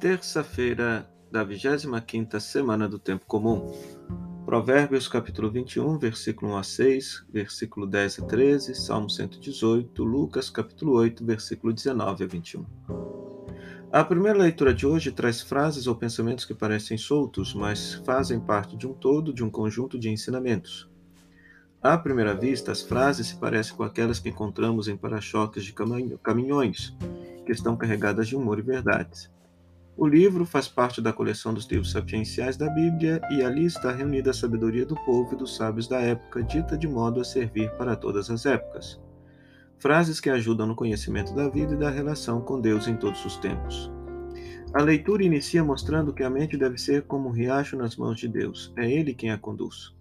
Terça-feira da 25ª semana do tempo comum. Provérbios capítulo 21, versículo 1 a 6, versículo 10 a 13, Salmo 118, Lucas capítulo 8, versículo 19 a 21. A primeira leitura de hoje traz frases ou pensamentos que parecem soltos, mas fazem parte de um todo, de um conjunto de ensinamentos. À primeira vista, as frases se parecem com aquelas que encontramos em para-choques de caminhões, que estão carregadas de humor e verdades. O livro faz parte da coleção dos livros sapienciais da Bíblia e ali está reunida a sabedoria do povo e dos sábios da época, dita de modo a servir para todas as épocas. Frases que ajudam no conhecimento da vida e da relação com Deus em todos os tempos. A leitura inicia mostrando que a mente deve ser como um riacho nas mãos de Deus, é Ele quem a conduz.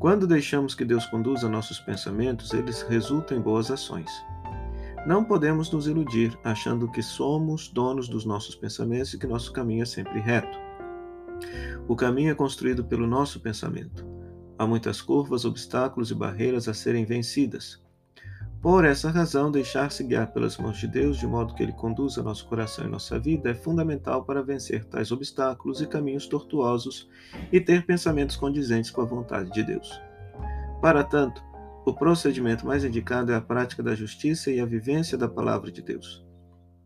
Quando deixamos que Deus conduza nossos pensamentos, eles resultam em boas ações. Não podemos nos iludir achando que somos donos dos nossos pensamentos e que nosso caminho é sempre reto. O caminho é construído pelo nosso pensamento. Há muitas curvas, obstáculos e barreiras a serem vencidas. Por essa razão, deixar-se guiar pelas mãos de Deus, de modo que Ele conduza nosso coração e nossa vida, é fundamental para vencer tais obstáculos e caminhos tortuosos e ter pensamentos condizentes com a vontade de Deus. Para tanto, o procedimento mais indicado é a prática da justiça e a vivência da palavra de Deus.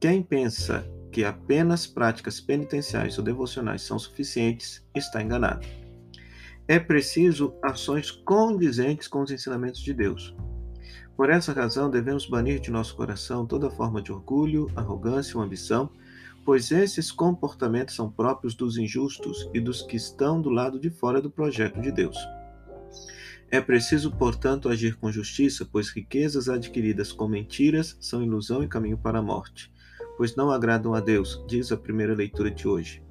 Quem pensa que apenas práticas penitenciais ou devocionais são suficientes está enganado. É preciso ações condizentes com os ensinamentos de Deus. Por essa razão, devemos banir de nosso coração toda forma de orgulho, arrogância ou ambição, pois esses comportamentos são próprios dos injustos e dos que estão do lado de fora do projeto de Deus. É preciso, portanto, agir com justiça, pois riquezas adquiridas com mentiras são ilusão e caminho para a morte, pois não agradam a Deus, diz a primeira leitura de hoje.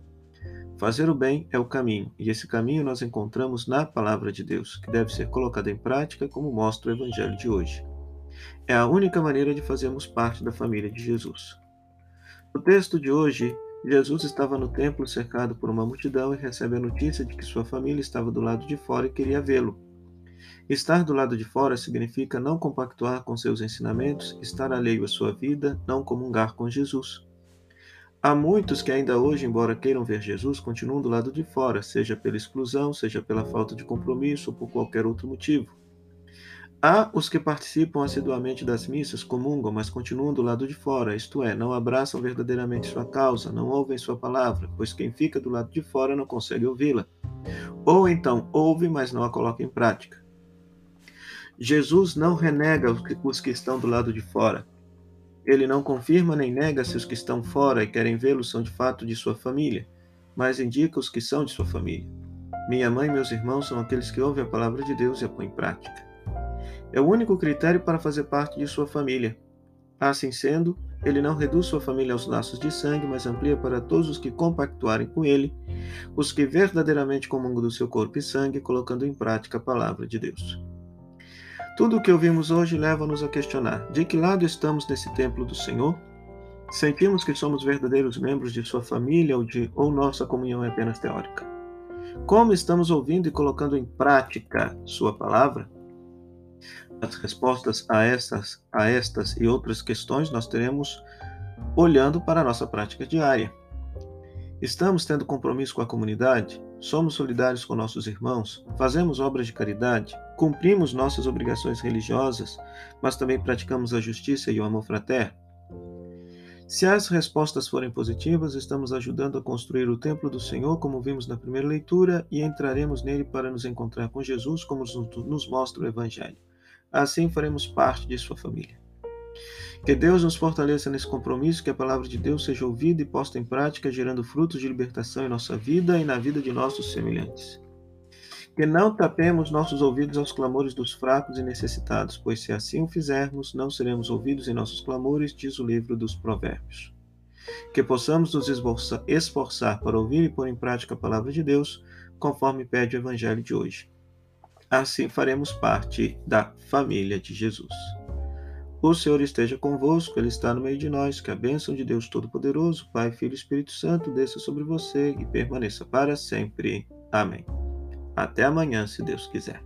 Fazer o bem é o caminho, e esse caminho nós encontramos na palavra de Deus, que deve ser colocada em prática, como mostra o evangelho de hoje. É a única maneira de fazermos parte da família de Jesus. No texto de hoje, Jesus estava no templo cercado por uma multidão e recebe a notícia de que sua família estava do lado de fora e queria vê-lo. Estar do lado de fora significa não compactuar com seus ensinamentos, estar alheio à sua vida, não comungar com Jesus. Há muitos que ainda hoje, embora queiram ver Jesus, continuam do lado de fora, seja pela exclusão, seja pela falta de compromisso ou por qualquer outro motivo. Há os que participam assiduamente das missas, comungam, mas continuam do lado de fora, isto é, não abraçam verdadeiramente sua causa, não ouvem sua palavra, pois quem fica do lado de fora não consegue ouvi-la. Ou então ouve, mas não a coloca em prática. Jesus não renega os que estão do lado de fora. Ele não confirma nem nega se os que estão fora e querem vê-lo são de fato de sua família, mas indica os que são de sua família. Minha mãe e meus irmãos são aqueles que ouvem a palavra de Deus e a põem em prática. É o único critério para fazer parte de sua família. Assim sendo, ele não reduz sua família aos laços de sangue, mas amplia para todos os que compactuarem com ele, os que verdadeiramente comungam do seu corpo e sangue, colocando em prática a palavra de Deus. Tudo o que ouvimos hoje leva-nos a questionar: de que lado estamos nesse templo do Senhor? Sentimos que somos verdadeiros membros de sua família ou, de, ou nossa comunhão é apenas teórica? Como estamos ouvindo e colocando em prática sua palavra? As respostas a estas, a estas e outras questões nós teremos olhando para a nossa prática diária. Estamos tendo compromisso com a comunidade? Somos solidários com nossos irmãos? Fazemos obras de caridade? Cumprimos nossas obrigações religiosas, mas também praticamos a justiça e o amor fraterno? Se as respostas forem positivas, estamos ajudando a construir o templo do Senhor, como vimos na primeira leitura, e entraremos nele para nos encontrar com Jesus, como nos mostra o Evangelho. Assim faremos parte de sua família. Que Deus nos fortaleça nesse compromisso, que a palavra de Deus seja ouvida e posta em prática, gerando frutos de libertação em nossa vida e na vida de nossos semelhantes. Que não tapemos nossos ouvidos aos clamores dos fracos e necessitados, pois se assim o fizermos, não seremos ouvidos em nossos clamores, diz o livro dos Provérbios. Que possamos nos esforçar para ouvir e pôr em prática a palavra de Deus, conforme pede o Evangelho de hoje. Assim faremos parte da família de Jesus. O Senhor esteja convosco, Ele está no meio de nós. Que a bênção de Deus Todo-Poderoso, Pai, Filho e Espírito Santo, desça sobre você e permaneça para sempre. Amém. Até amanhã, se Deus quiser.